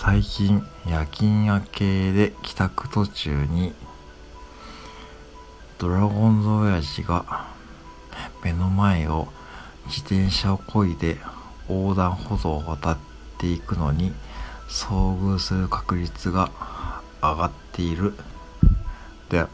最近夜勤明けで帰宅途中にドラゴンズ親父が目の前を自転車をこいで横断歩道を渡っていくのに遭遇する確率が上がっている。で